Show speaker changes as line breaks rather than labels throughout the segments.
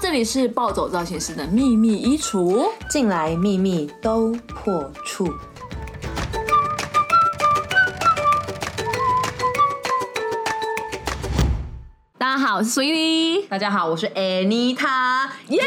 这里是暴走造型师的秘密衣橱，
进来秘密都破处。
大家好，我是 Sweetie，
大家好，我是 Anita，
耶！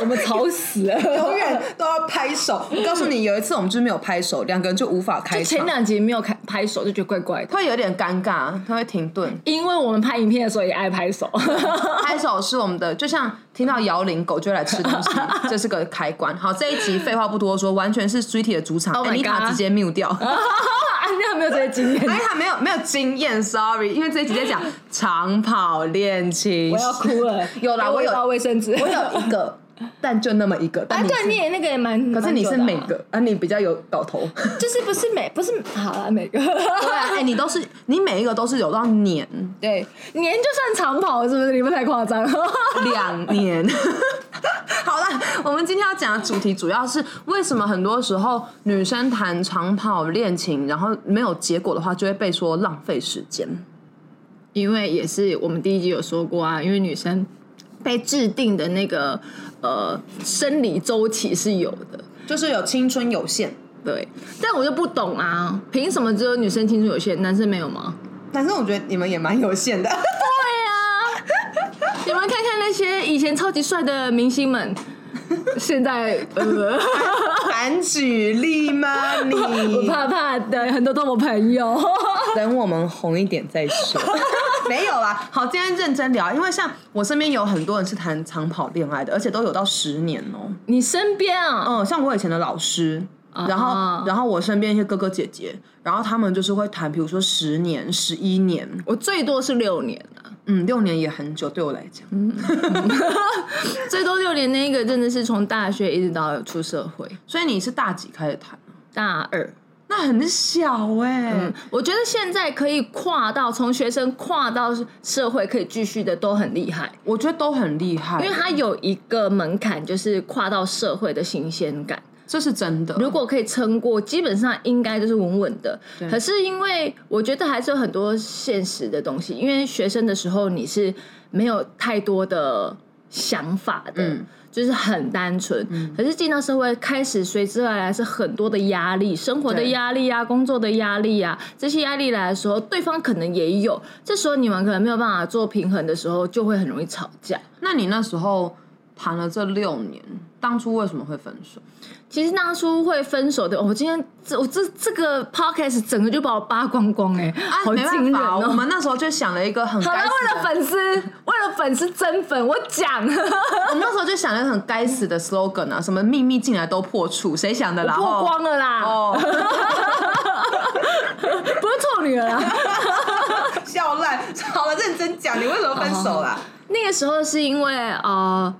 我们吵死了，
永远都要拍手。我告诉你，有一次我们就是没有拍手，两个人就无法开场，
前两集没有开拍手，就觉得怪怪的，
会有点尴尬，他会停顿。
因为我们拍影片的时候也爱拍手，
拍手是我们的，就像听到摇铃，狗就会来吃东西，这是个开关。好，这一集废话不多说，完全是 Sweetie 的主场
Oh my，Anita
直接 mute 掉。
安妮没有这些经验，
哎，他没有没有经验，sorry，因为这一集在讲长跑恋情。
我要哭了。
有啦，我有
卫生纸，
我有一个，但就那么一个。但
啊，对，你也那个也蛮，
可是你是每个，啊，你比较有搞头。
就是不是每不是好了每个，
对啊，哎，你都是你每一个都是有到年
对，年就算长跑是不是？你们太夸张了。
两年。好了，我们今天要讲的主题主要是为什么很多时候女生谈长跑恋情，然后没有结果的话，就会被说浪费时间。
因为也是我们第一集有说过啊，因为女生被制定的那个呃生理周期是有的，
就是有青春有限，
对。但我就不懂啊，凭什么只有女生青春有限，男生没有吗？
男生我觉得你们也蛮有限的。
对啊，你们看看那些以前超级帅的明星们，现在呃，
敢举例吗？
我
你
怕怕的，很多都我朋友。
等我们红一点再说。没有啦，好，今天认真聊，因为像我身边有很多人是谈长跑恋爱的，而且都有到十年哦、
你身边啊，
嗯，像我以前的老师，然后、
啊。
然后我身边一些哥哥姐姐，然后他们就是会谈，比如说十年、十一年，
我最多是六年啊，
嗯，六年也很久，对我来讲。
最多六年那个真的是从大学一直到出社会，
所以你是大几开始谈？
大二。
那很小哎、
嗯，我觉得现在可以跨到从学生跨到社会可以继续的都很厉害，
我觉得都很厉害，
因为它有一个门槛，就是跨到社会的新鲜感。
这是真的。
如果可以撑过，基本上应该就是稳稳的。可是因为我觉得还是有很多现实的东西，因为学生的时候你是没有太多的想法的。
嗯
就是很单纯，可是进到社会，开始随之而来是很多的压力，生活的压力啊，工作的压力啊，这些压力来的时候，对方可能也有，这时候你们可能没有办法做平衡的时候，就会很容易吵架。
那你那时候谈了这六年，当初为什么会分手？
其实当初会分手的，我今天这我这这个 podcast 整个就把我扒光光哎、好
没
惊人
办法，我
哦！
们那时候就想了一个很
好了，为了，粉丝，为了粉丝增粉，我讲，
我们那时候就想了一个很该死的 slogan 啊，什么秘密进来都破处，谁想的啦？
破光了啦，
哦，
不是臭女人啊。
笑烂。好了，认真讲，你为什么分手啦？
那个时候是因为呃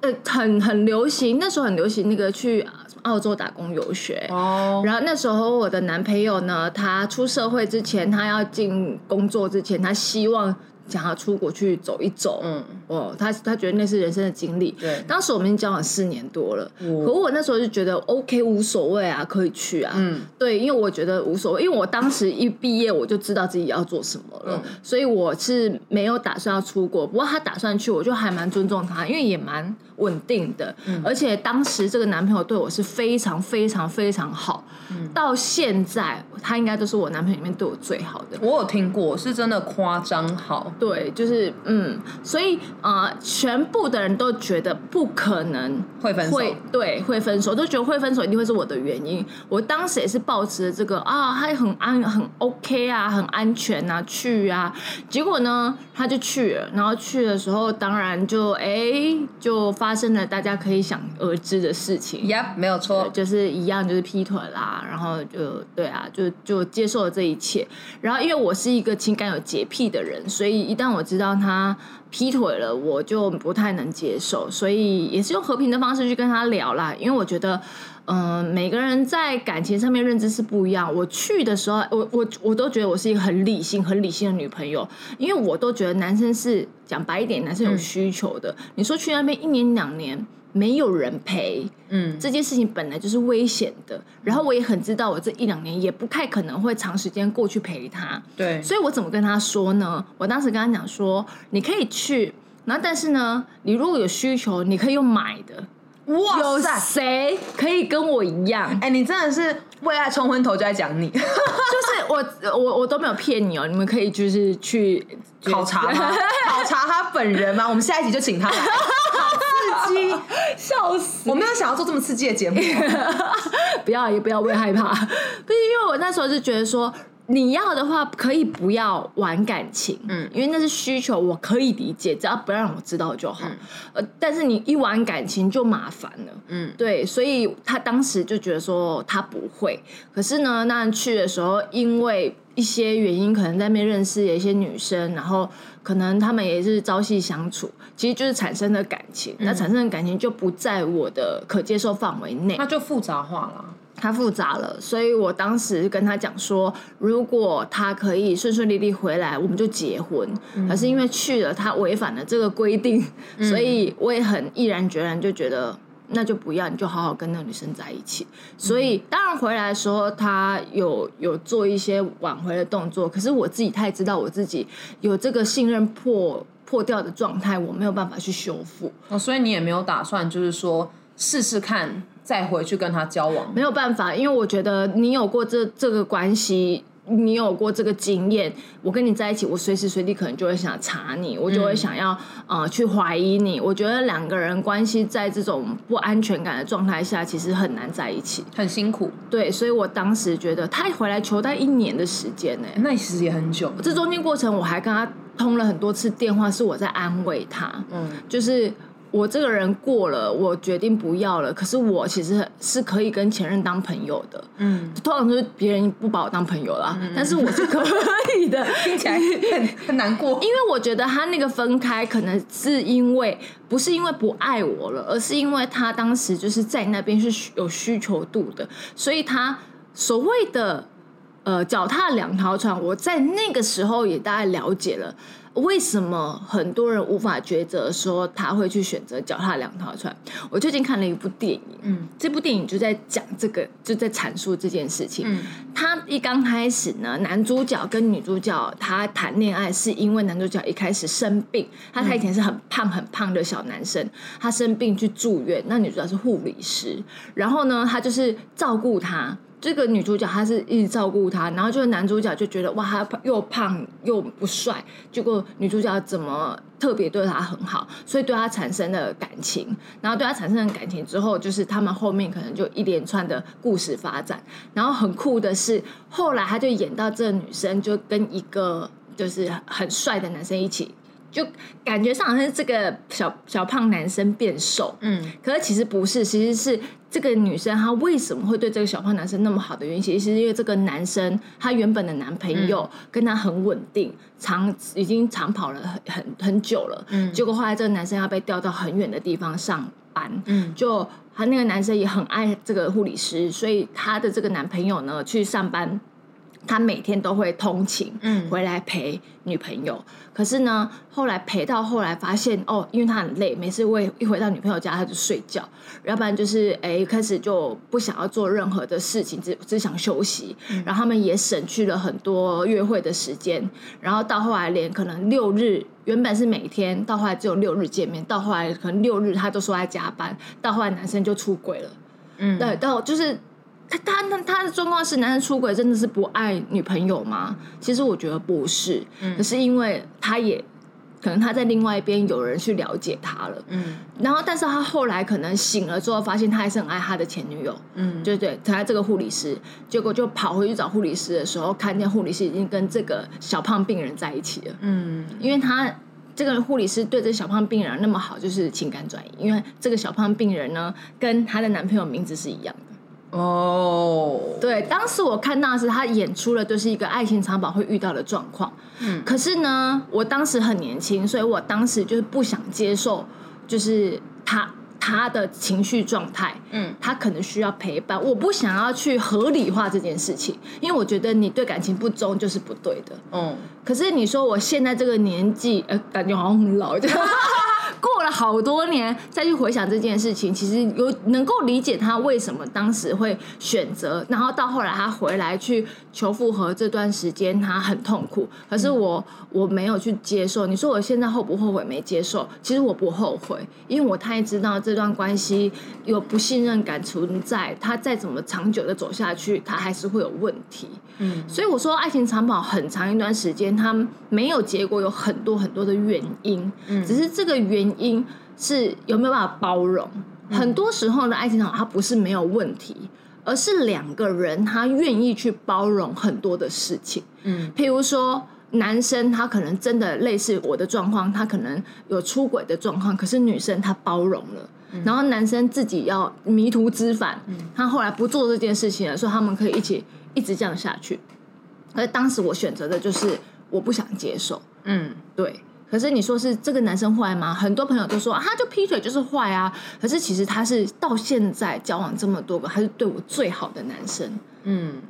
呃很很流行，那时候很流行那个去澳洲打工游学。
哦，
然后那时候我的男朋友呢，他出社会之前，他要进工作之前，他希望想要出国去走一走。
嗯，
哦，他他觉得那是人生的经历。
对
当时我们已经交往四年多了，
哦
可我那时候就觉得 OK 无所谓啊，可以去啊。
嗯，
对，因为我觉得无所谓，因为我当时一毕业我就知道自己要做什么了，
嗯
所以我是没有打算要出国。不过他打算去，我就还蛮尊重他，因为也蛮稳定的，
嗯
而且当时这个男朋友对我是非常非常非常好，
嗯
到现在他应该都是我男朋友里面对我最好的。
我有听过，是真的夸张好。
对，就是嗯，所以呃，全部的人都觉得不可能
会分手
会对会分手，都觉得会分手一定会是我的原因。我当时也是抱持了这个啊，他很安很 OK 啊，很安全啊，去啊。结果呢，他就去了，然后去的时候，当然就哎，就发生了大家可以想而知的事情。
呀，没有错。
就是一样，就是劈腿啦，然后就对啊，就就接受了这一切。然后因为我是一个情感有洁癖的人，所以一旦我知道他劈腿了，我就不太能接受，所以也是用和平的方式去跟他聊啦。因为我觉得，嗯、每个人在感情上面认知是不一样。我去的时候，我我我都觉得我是一个很理性、很理性的女朋友，因为我都觉得男生是讲白一点，男生有需求的。你说去那边一年两年。没有人陪，
嗯，
这件事情本来就是危险的。然后我也很知道，我这一两年也不太可能会长时间过去陪他，
对，
所以我怎么跟他说呢？我当时跟他讲说，你可以去，然后但是呢，你如果有需求，你可以用买的。
哇
有！谁可以跟我一样？
哎、你真的是为爱冲昏头就在讲你
就是我我我都没有骗你哦，你们可以就是去
考察吗？考察他本人吗？我们下一集就请他来，好刺激！
笑死！
我没有想要做这么刺激的节目。
不要也不要，我也害怕。不是因为我那时候就觉得说，你要的话可以不要玩感情，嗯，因为那是需求，我可以理解，只要不要让我知道就好。呃，但是你一玩感情就麻烦了，
嗯，
对，所以他当时就觉得说他不会，可是呢，那去的时候因为。一些原因，可能在那边认识有一些女生，然后可能他们也是朝夕相处，其实就是产生的感情。那产生的感情就不在我的可接受范围内。
那就复杂化了。
太复杂了，所以我当时跟他讲说，如果他可以顺顺利利回来，我们就结婚。可是因为去了，他违反了这个规定，所以我也很毅然决然就觉得。那就不要，你就好好跟那个女生在一起。所以当然回来的时候，他有有做一些挽回的动作。可是我自己太知道我自己有这个信任破破掉的状态，我没有办法去修复。
哦，所以你也没有打算，就是说试试看，再回去跟他交往。
没有办法，因为我觉得你有过这这个关系。你有过这个经验，我跟你在一起，我随时随地可能就会想查你，我就会想要呃去怀疑你。我觉得两个人关系在这种不安全感的状态下，其实很难在一起，
很辛苦。
对，所以我当时觉得他回来求待一年的时间呢，
那其实也很久。
这中间过程我还跟他通了很多次电话，是我在安慰他，嗯，就是。我这个人过了，我决定不要了。可是我其实是可以跟前任当朋友的，嗯，通常都是别人不把我当朋友啦，但是我是可以的。
听起来很很难过，
因为我觉得他那个分开，可能是因为不是因为不爱我了，而是因为他当时就是在那边是有需求度的，所以他所谓的呃脚踏两条船，我在那个时候也大概了解了。为什么很多人无法抉择，说他会去选择脚踏两条船？我最近看了一部电影，嗯，这部电影就在讲这个，就在阐述这件事情。嗯，他一刚开始呢，男主角跟女主角他谈恋爱，是因为男主角一开始生病，他他以前是很胖很胖的小男生，他生病去住院，那女主角是护理师，然后呢，他就是照顾他。这个女主角她是一直照顾他，然后就是男主角就觉得哇，他又胖又不帅，结果女主角怎么特别对他很好，所以对他产生了感情，然后对他产生了感情之后，就是他们后面可能就一连串的故事发展，然后很酷的是，后来他就演到这女生就跟一个就是很帅的男生一起。就感觉上好像是这个小小胖男生变瘦，嗯，可是其实不是，其实是这个女生她为什么会对这个小胖男生那么好的原因，其实是因为这个男生他原本的男朋友跟他很稳定，长已经长跑了很很很久了，嗯，结果后来这个男生要被调到很远的地方上班，嗯，就他那个男生也很爱这个护理师，所以他的这个男朋友呢去上班。他每天都会通勤，嗯，回来陪女朋友。可是呢，后来陪到后来发现，哦，因为他很累，每次会一回到女朋友家他就睡觉，要不然就是哎开始就不想要做任何的事情，只只想休息。然后他们也省去了很多约会的时间。然后到后来连可能六日原本是每天，到后来只有六日见面。到后来可能六日他都说在加班。到后来男生就出轨了，嗯，对，到就是。他他他他的状况是男生出轨真的是不爱女朋友吗？其实我觉得不是，可是因为他也可能他在另外一边有人去了解他了，嗯，然后但是他后来可能醒了之后发现他还是很爱他的前女友，嗯，对对，他这个护理师，结果就跑回去找护理师的时候，看见护理师已经跟这个小胖病人在一起了，嗯，因为他这个护理师对这小胖病人那么好，就是情感转移，因为这个小胖病人呢跟他的男朋友名字是一样的。哦，对，当时我看到的是他演出了，就是一个爱情长跑会遇到的状况。嗯，可是呢，我当时很年轻，所以我当时就是不想接受，就是他他的情绪状态。嗯，他可能需要陪伴，我不想要去合理化这件事情，因为我觉得你对感情不忠就是不对的。嗯，可是你说我现在这个年纪，呃，感觉好像很老。过了好多年再去回想这件事情，其实有能够理解他为什么当时会选择，然后到后来他回来去求复合这段时间他很痛苦，可是我我没有去接受。你说我现在后不后悔没接受？其实我不后悔，因为我太知道这段关系有不信任感存在，他再怎么长久的走下去，他还是会有问题。嗯，所以我说爱情长跑很长一段时间，他没有结果，有很多很多的原因。嗯，只是这个原因是有没有办法包容？很多时候的爱情长跑，它不是没有问题，而是两个人他愿意去包容很多的事情。嗯，譬如说男生他可能真的类似我的状况，他可能有出轨的状况，可是女生她包容了。然后男生自己要迷途知返，他后来不做这件事情了，说他们可以一起一直这样下去。而当时我选择的就是我不想接受，嗯，对。可是你说是这个男生坏吗？很多朋友都说他就劈腿就是坏啊。可是其实他是到现在交往这么多个，他是对我最好的男生，嗯。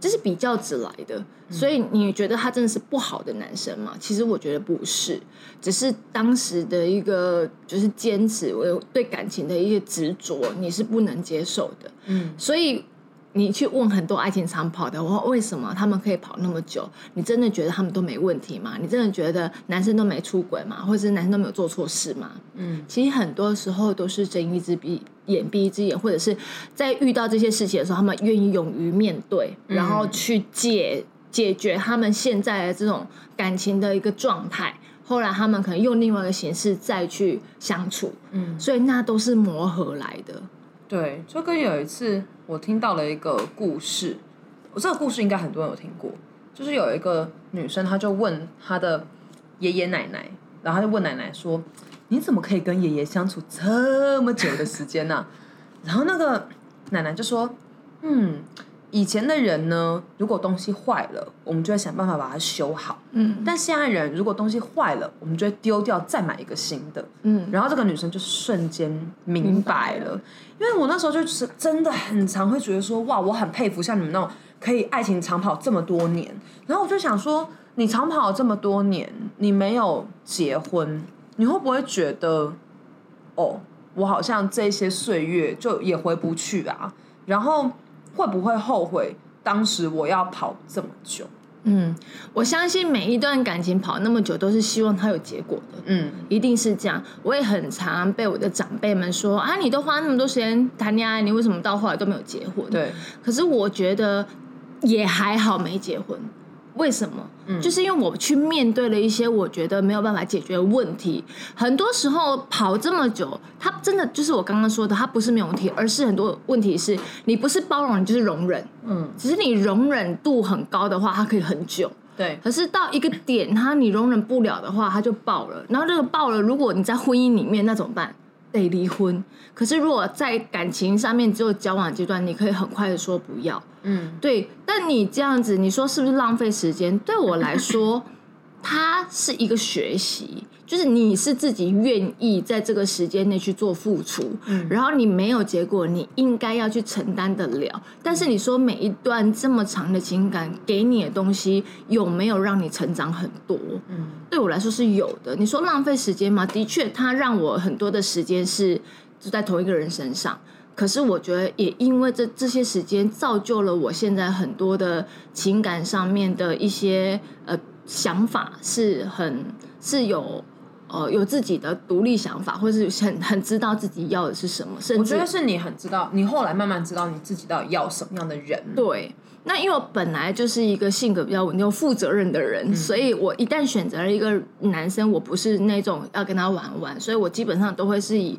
这是比较直来的，所以你觉得他真的是不好的男生吗？其实我觉得不是，只是当时的一个就是坚持，我对感情的一些执着，你是不能接受的。嗯，所以你去问很多爱情长跑的，我为什么他们可以跑那么久？你真的觉得他们都没问题吗？你真的觉得男生都没出轨吗？或者是男生都没有做错事吗？嗯，其实很多时候都是睁一只闭。眼闭一只眼，或者是在遇到这些事情的时候，他们愿意勇于面对，然后去解解决他们现在的这种感情的一个状态。后来他们可能用另外一个形式再去相处，嗯，所以那都是磨合来的。
对，就跟有一次我听到了一个故事，我这个故事应该很多人有听过，就是有一个女生，她就问她的爷爷奶奶，然后她就问奶奶说。你怎么可以跟爷爷相处这么久的时间呢？然后那个奶奶就说：“嗯，以前的人呢，如果东西坏了，我们就会想办法把它修好。嗯，但现在人如果东西坏了，我们就会丢掉，再买一个新的。嗯，然后这个女生就瞬间明白了，因为我那时候就是真的很常会觉得说，哇，我很佩服像你们那种可以爱情长跑这么多年。然后我就想说，你长跑这么多年，你没有结婚。”你会不会觉得，哦，我好像这些岁月就也回不去啊？然后会不会后悔当时我要跑这么久？
嗯，我相信每一段感情跑那么久，都是希望它有结果的。嗯，一定是这样。我也很常被我的长辈们说啊，你都花那么多时间谈恋爱，你为什么到后来都没有结婚？
对。
可是我觉得也还好，没结婚。为什么？嗯就是因为我去面对了一些我觉得没有办法解决的问题。很多时候跑这么久，它真的就是我刚刚说的，它不是没有问题，而是很多问题是你不是包容，你就是容忍。嗯，只是你容忍度很高的话，它可以很久。
对。
可是到一个点，它你容忍不了的话，它就爆了。然后这个爆了，如果你在婚姻里面，那怎么办？得离婚。可是如果在感情上面只有交往阶段，你可以很快的说不要。嗯，对。但你这样子，你说是不是浪费时间？对我来说，它是一个学习，就是你是自己愿意在这个时间内去做付出，嗯，然后你没有结果，你应该要去承担得了。但是你说每一段这么长的情感给你的东西，有没有让你成长很多？嗯，对我来说是有的。你说浪费时间吗？的确，它让我很多的时间是就在同一个人身上。可是我觉得，也因为这这些时间，造就了我现在很多的情感上面的一些呃想法，是很是有呃有自己的独立想法，或是很很知道自己要的是什么。
我觉得是你很知道，你后来慢慢知道你自己到底要什么样的人。
对，那因为我本来就是一个性格比较稳定、负责任的人，所以我一旦选择了一个男生，我不是那种要跟他玩玩，所以我基本上都会是以。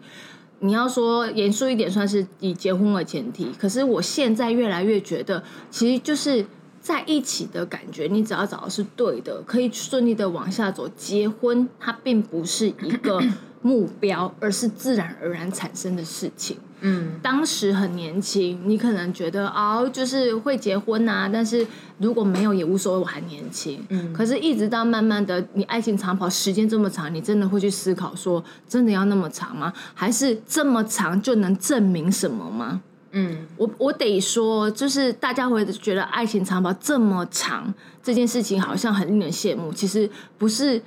你要说严肃一点，算是以结婚为前提。可是我现在越来越觉得，其实就是在一起的感觉，你只要找的是对的，可以顺利的往下走。结婚它并不是一个 目标，而是自然而然产生的事情。嗯，当时很年轻，你可能觉得哦，就是会结婚啊，但是如果没有也无所谓，我还年轻。嗯，可是一直到慢慢的，你爱情长跑时间这么长，你真的会去思考说，真的要那么长吗？还是这么长就能证明什么吗？嗯，我我得说，就是大家会觉得爱情长跑这么长这件事情好像很令人羡慕，其实不是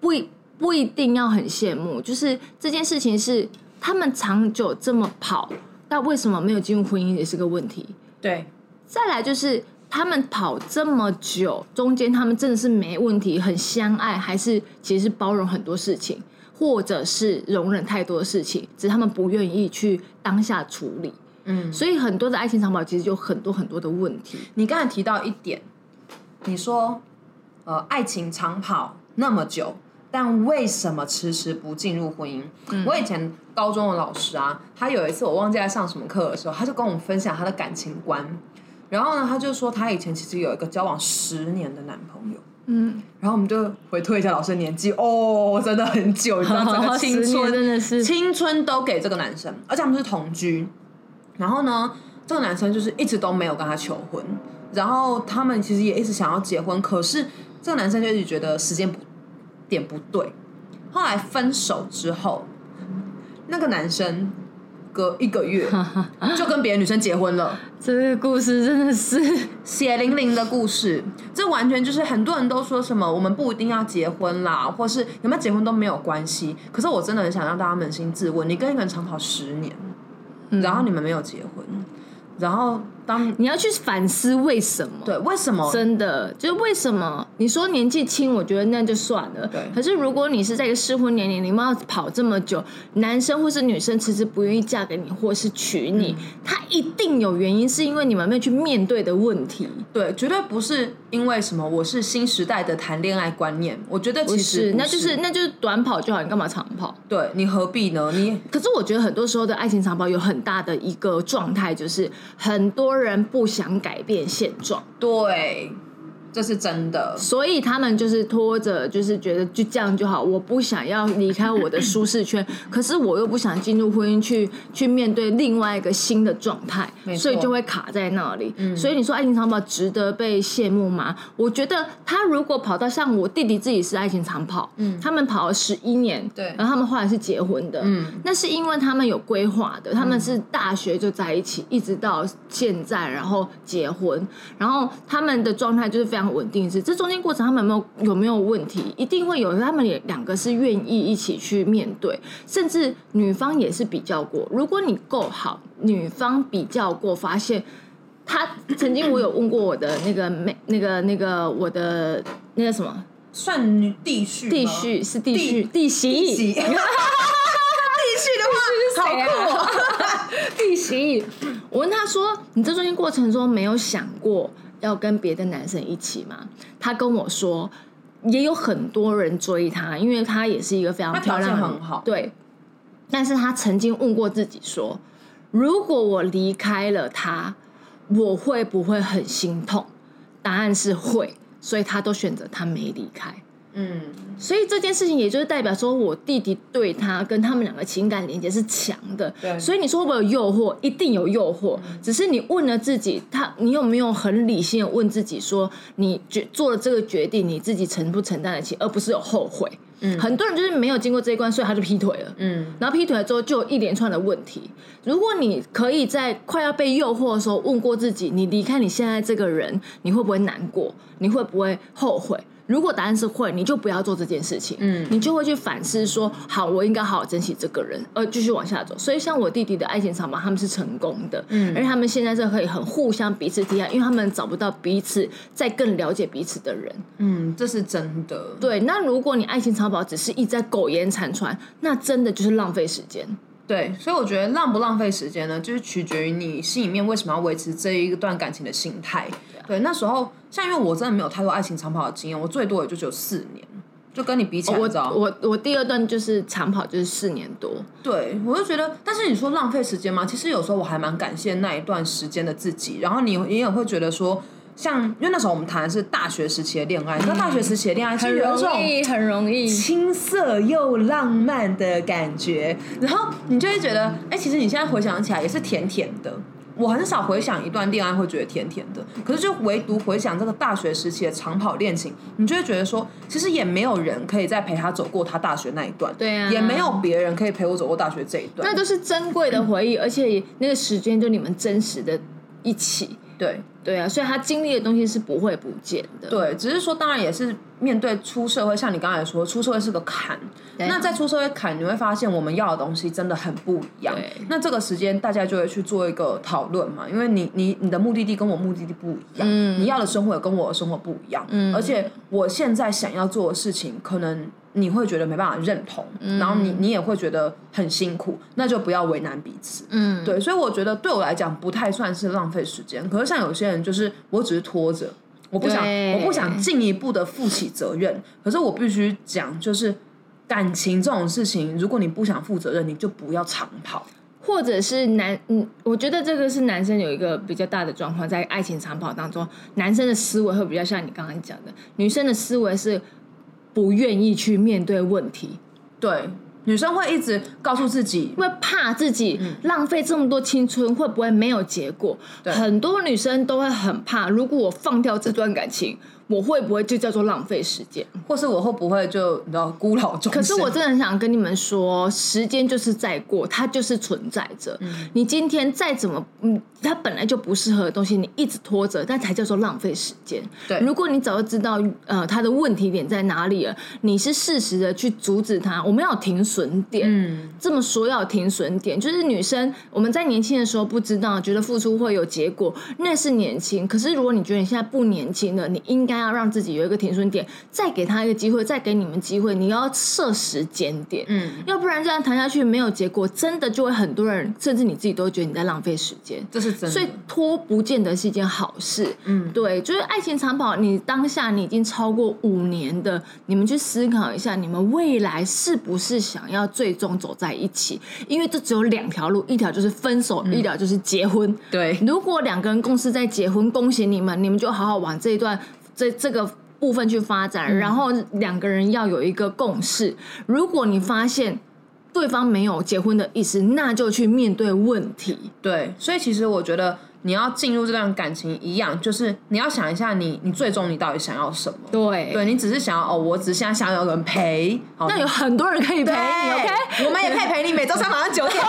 不。不一定要很羡慕，就是这件事情是他们长久这么跑，那为什么没有进入婚姻也是个问题。
对，
再来就是他们跑这么久，中间他们真的是没问题，很相爱，还是其实是包容很多事情，或者是容忍太多的事情，只是他们不愿意去当下处理。
嗯，
所以很多的爱情长跑其实有很多很多的问题。
你刚才提到一点，你说呃，爱情长跑那么久，但为什么迟迟不进入婚姻？我以前高中的老师啊，他有一次我忘记在上什么课的时候，他就跟我们分享他的感情观。然后呢，他就说他以前其实有一个交往十年的男朋友。
嗯，
然后我们就回推一下老师的年纪，哦，真的很久，你知道，整个青春
真的是
青春都给这个男生，而且他们是同居。然后呢，这个男生就是一直都没有跟他求婚，然后他们其实也一直想要结婚，可是这个男生就一直觉得时间不点不对。后来分手之后，那个男生隔一个月 就跟别的女生结婚了。
这个故事真的是
血淋淋的故事，这完全就是很多人都说什么我们不一定要结婚啦，或是有没有结婚都没有关系。可是我真的很想让大家扪心自问：你跟一个人长跑十年，然后你们没有结婚，然后当
你要去反思为什么。
对为什么
真的，就是为什么你说年纪轻，我觉得那就算了。
对
可是如果你是在一个适婚年龄，你们要跑这么久，男生或是女生迟迟不愿意嫁给你，或是娶你，
嗯
他一定有原因，是因为你们没有去面对的问题。
对，绝对不是因为什么我是新时代的谈恋爱观念，我觉得其实
那就是那就是短跑就好，你干嘛长跑？
对你何必呢？你
可是我觉得很多时候的爱情长跑有很大的一个状态，就是很多人不想改变现状。
对，这是真的。
所以他们就是拖着，就是觉得就这样就好，我不想要离开我的舒适圈，可是我又不想进入婚姻去去面对另外一个新的状态所以就会卡在那里。所以你说爱情长跑值得被羡慕吗？我觉得他如果跑到像我弟弟自己是爱情长跑，嗯，他们跑了十一年，
对
然后他们后来是结婚的，
嗯，
那是因为他们有规划的，他们是大学就在一起，一直到现在，然后结婚，然后他们的状态就是非常稳定。是这中间过程，他们有没有有没有问题？一定会有，他们也两个是愿意一起去面对，甚至女方也是比较过。如果你够好，女方比较过，发现他曾经我有问过我的那个妹，那个那个我的那个什么
算女弟婿吗，
弟婿是弟
弟
婿弟媳
媳。弟婿的话，好酷哦！
弟媳，我问他说：“你这中间过程中没有想过要跟别的男生一起吗？”他跟我说，也有很多人追他，因为他也是一个非常
条
漂亮
很好
对。但是他曾经问过自己说：“如果我离开了他，我会不会很心痛？”答案是会，所以他都选择他没离开。
嗯，
所以这件事情也就是代表说，我弟弟对他跟他们两个情感连接是强的。
对
所以你说会不会有诱惑？一定有诱惑，只是你问了自己，他你有没有很理性的问自己说，你决做了这个决定，你自己承不承担得起，而不是有后悔。嗯，很多人就是没有经过这一关，所以他就劈腿了。
嗯，
然后劈腿了之后，就有一连串的问题。如果你可以在快要被诱惑的时候问过自己，你离开你现在这个人，你会不会难过？你会不会后悔？如果答案是会，你就不要做这件事情。
嗯
你就会去反思说，好，我应该好好珍惜这个人，而继续往下走。所以，像我弟弟的爱情长跑，他们是成功的，
嗯
而且他们现在是可以很互相彼此体谅，因为他们找不到彼此再更了解彼此的人。
嗯，这是真的。
对，那如果你爱情长跑只是一直在苟延残喘，那真的就是浪费时间。
对，所以我觉得浪不浪费时间呢，就是取决于你心里面为什么要维持这一段感情的心态。对，那时候像因为我真的没有太多爱情长跑的经验，我最多也就只有四年，就跟你比起来，
我我第二段就是长跑，就是四年多。
对，我就觉得，但是你说浪费时间吗？其实有时候我还蛮感谢那一段时间的自己。然后你你也会觉得说，像因为那时候我们谈的是大学时期的恋爱，你知道大学时期的恋爱是
很容
有一种
易，很容易。
青涩又浪漫的感觉，然后你就会觉得，哎、其实你现在回想起来也是甜甜的。我很少回想一段恋爱会觉得甜甜的，可是就唯独回想这个大学时期的长跑恋情，你就会觉得说，其实也没有人可以再陪他走过他大学那一段，
对啊
也没有别人可以陪我走过大学这一段。
那都是珍贵的回忆，而且那个时间就你们真实的一起。
对
对啊，所以他经历的东西是不会不见的。
对，只是说当然也是面对出社会，像你刚才说，出社会是个坎。
对
那在出社会坎，你会发现我们要的东西真的很不一样。那这个时间大家就会去做一个讨论嘛，因为你你你的目的地跟我目的地不一样，你要的生活也跟我的生活不一样，而且我现在想要做的事情，可能你会觉得没办法认同，然后你你也会觉得很辛苦，那就不要为难彼此。
嗯，
对，所以我觉得对我来讲不太算是浪费时间。可是像有些人，就是我只是拖着，我不想，我不想进一步的负起责任。可是我必须讲，就是感情这种事情，如果你不想负责任，你就不要长跑。
或者是男，嗯，我觉得这个是男生有一个比较大的状况，在爱情长跑当中，男生的思维会比较像你刚刚讲的，女生的思维是不愿意去面对问题，
对，女生会一直告诉自己，
因为怕自己浪费这么多青春会不会没有结果。很多女生都会很怕，如果我放掉这段感情，我会不会就叫做浪费时间？
或是我会不会就你知道孤老终生？
可是我真的很想跟你们说，时间就是在过，它就是存在着。你今天再怎么，嗯，它本来就不适合的东西，你一直拖着，那才叫做浪费时间。
对
如果你早就知道，呃，它的问题点在哪里了，你是适时的去阻止它。我们要有停损点，
嗯，
这么说要有停损点，就是女生我们在年轻的时候不知道，觉得付出会有结果，那是年轻。可是如果你觉得你现在不年轻了，你应该要让自己有一个停损点，再给他一个机会，再给你们机会，你要设时间点，
嗯，
要不然这样谈下去没有结果，真的就会很多人，甚至你自己都会觉得你在浪费时间。
这是真的。
所以拖不见得是一件好事，
嗯
对，就是爱情长跑，你当下你已经超过五年的，你们去思考一下，你们未来是不是想要最终走在一起？因为这只有两条路，一条就是分手，一条就是结婚。
对
如果两个人共识在结婚，恭喜你们，你们就好好往这一段这这个部分去发展，然后两个人要有一个共识。如果你发现对方没有结婚的意思，那就去面对问题。
对，所以其实我觉得你要进入这段感情一样，就是你要想一下你，你最终你到底想要什么。
对
对你只是想要哦，我只想要有人陪，
那有很多人可以陪你，OK？
我们也可以陪你，每周三晚上九点。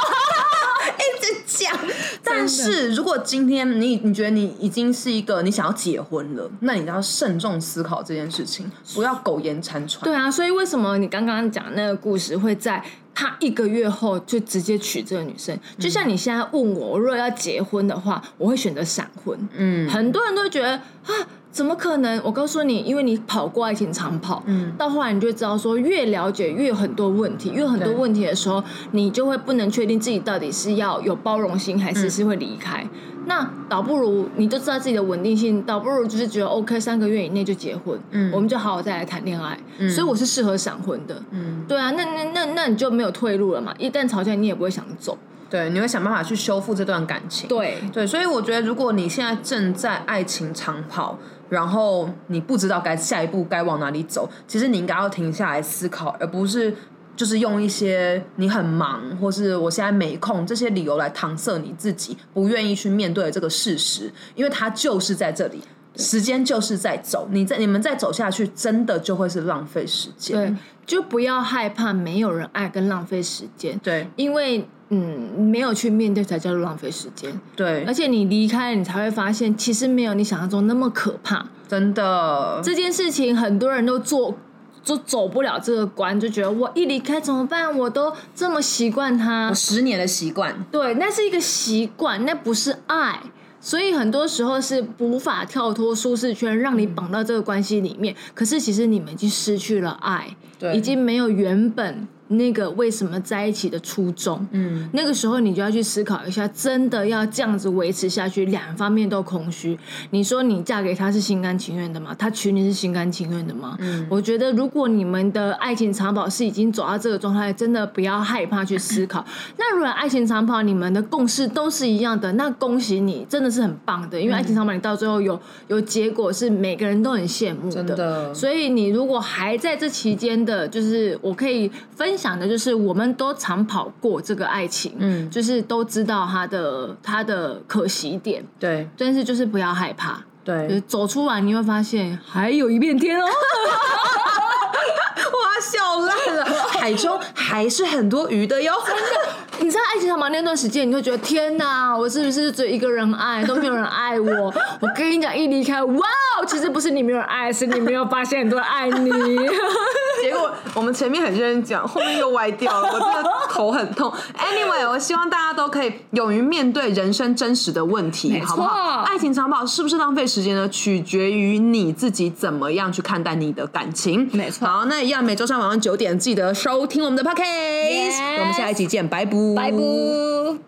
讲，但是如果今天你你觉得你已经是一个你想要结婚了，那你要慎重思考这件事情，不要苟延残喘。
对啊，所以为什么你刚刚讲那个故事会在他一个月后就直接娶这个女生？就像你现在问我，我如果要结婚的话，我会选择闪婚。
嗯，
很多人都会觉得啊，怎么可能？我告诉你，因为你跑过爱情长跑，
嗯
到后来你就会知道说，越了解越很多问题，越很多
对
问题的时候，你就会不能确定自己到底是要有包容心，还是是会离开。那倒不如你就知道自己的稳定性，倒不如就是觉得 OK，三个月以内就结婚，
嗯
我们就好好再来谈恋爱。所以我是适合闪婚的。
嗯，
对啊，那那那那你就没有退路了嘛？一旦吵架，你也不会想走。
对，你会想办法去修复这段感情。
对，
对，所以我觉得，如果你现在正在爱情长跑，然后你不知道该下一步该往哪里走，其实你应该要停下来思考，而不是就是用一些你很忙或是我现在没空这些理由来搪塞你自己，不愿意去面对这个事实，因为它就是在这里。时间就是在走，你在你们再走下去，真的就会是浪费时间。
对，就不要害怕没有人爱跟浪费时间，
对
因为嗯，没有去面对才叫做浪费时间。
对
而且你离开了，你才会发现，其实没有你想象中那么可怕。
真的，
这件事情很多人都做。就走不了这个关，就觉得我一离开怎么办？我都这么习惯他
我，十年的习惯。
对，那是一个习惯，那不是爱。所以很多时候是无法跳脱舒适圈，让你绑到这个关系里面。可是其实你们已经失去了爱，
对
已经没有原本那个为什么在一起的初衷。
嗯，
那个时候你就要去思考一下，真的要这样子维持下去，两方面都空虚。你说你嫁给他是心甘情愿的吗？他娶你是心甘情愿的吗？
嗯
我觉得如果你们的爱情长跑是已经走到这个状态，真的不要害怕去思考。那如果爱情长跑你们的共识都是一样的，那恭喜你，真的是很棒的，因为爱情长跑你到最后有有结果是每个人都很羡慕
真的
所以你如果还在这期间的，就是我可以分享的，就是我们都长跑过这个爱情，
嗯
就是都知道它的它的可惜点，
对
但是就是不要害怕，就是
对，
走出来你会发现还有一片天哦。
哇，笑烂了，海中还是很多鱼的哟。
你在爱情长跑那段时间，你会觉得天哪，我是不是只有一个人爱，都没有人爱我？我跟你讲，一离开，哇，其实不是你没有人爱，是你没有发现很多人爱你。
我们前面很认真讲，后面又歪掉了，我真的头很痛。Anyway，我希望大家都可以勇于面对人生真实的问题，好不好？爱情长跑是不是浪费时间呢？取决于你自己怎么样去看待你的感情。
没错
好，那一样每周三晚上九点记得收听我们的 Podcast。我们下一集见，拜拜，
拜拜。